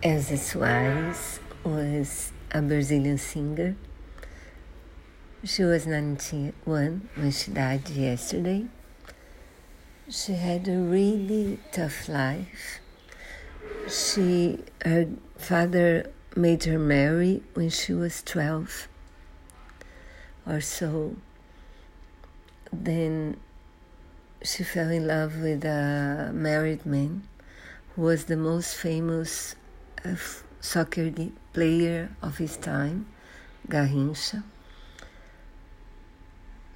Elza Soares was a Brazilian singer. She was 91 when she died yesterday. She had a really tough life. She, her father made her marry when she was 12 or so. Then she fell in love with a married man who was the most famous soccer player of his time, Garrincha.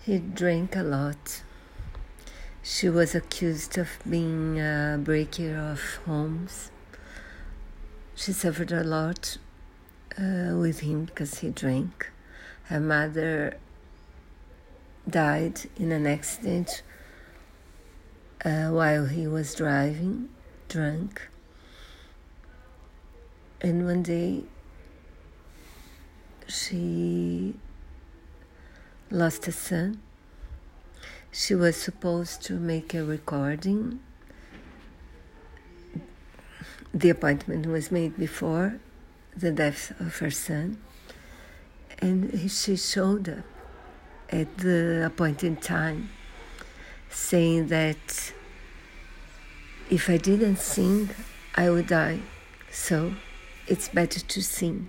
He drank a lot. She was accused of being a breaker of homes. She suffered a lot uh, with him because he drank. Her mother died in an accident uh, while he was driving, drunk. And one day she lost a son. She was supposed to make a recording. The appointment was made before the death of her son, and she showed up at the appointed time, saying that if I didn't sing, I would die. So it's better to sing.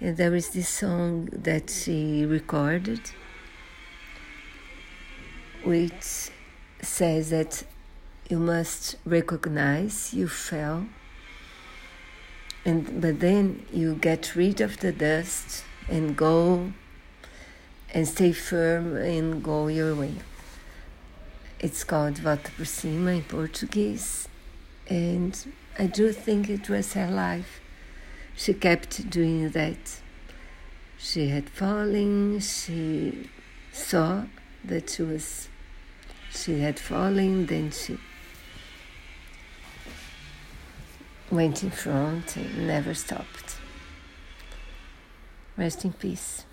And there is this song that she recorded, which says that you must recognize you fell, and but then you get rid of the dust and go and stay firm and go your way. It's called Volta por Cima in Portuguese, and I do think it was her life she kept doing that. She had fallen, she saw that she was she had fallen, then she went in front and never stopped. Rest in peace.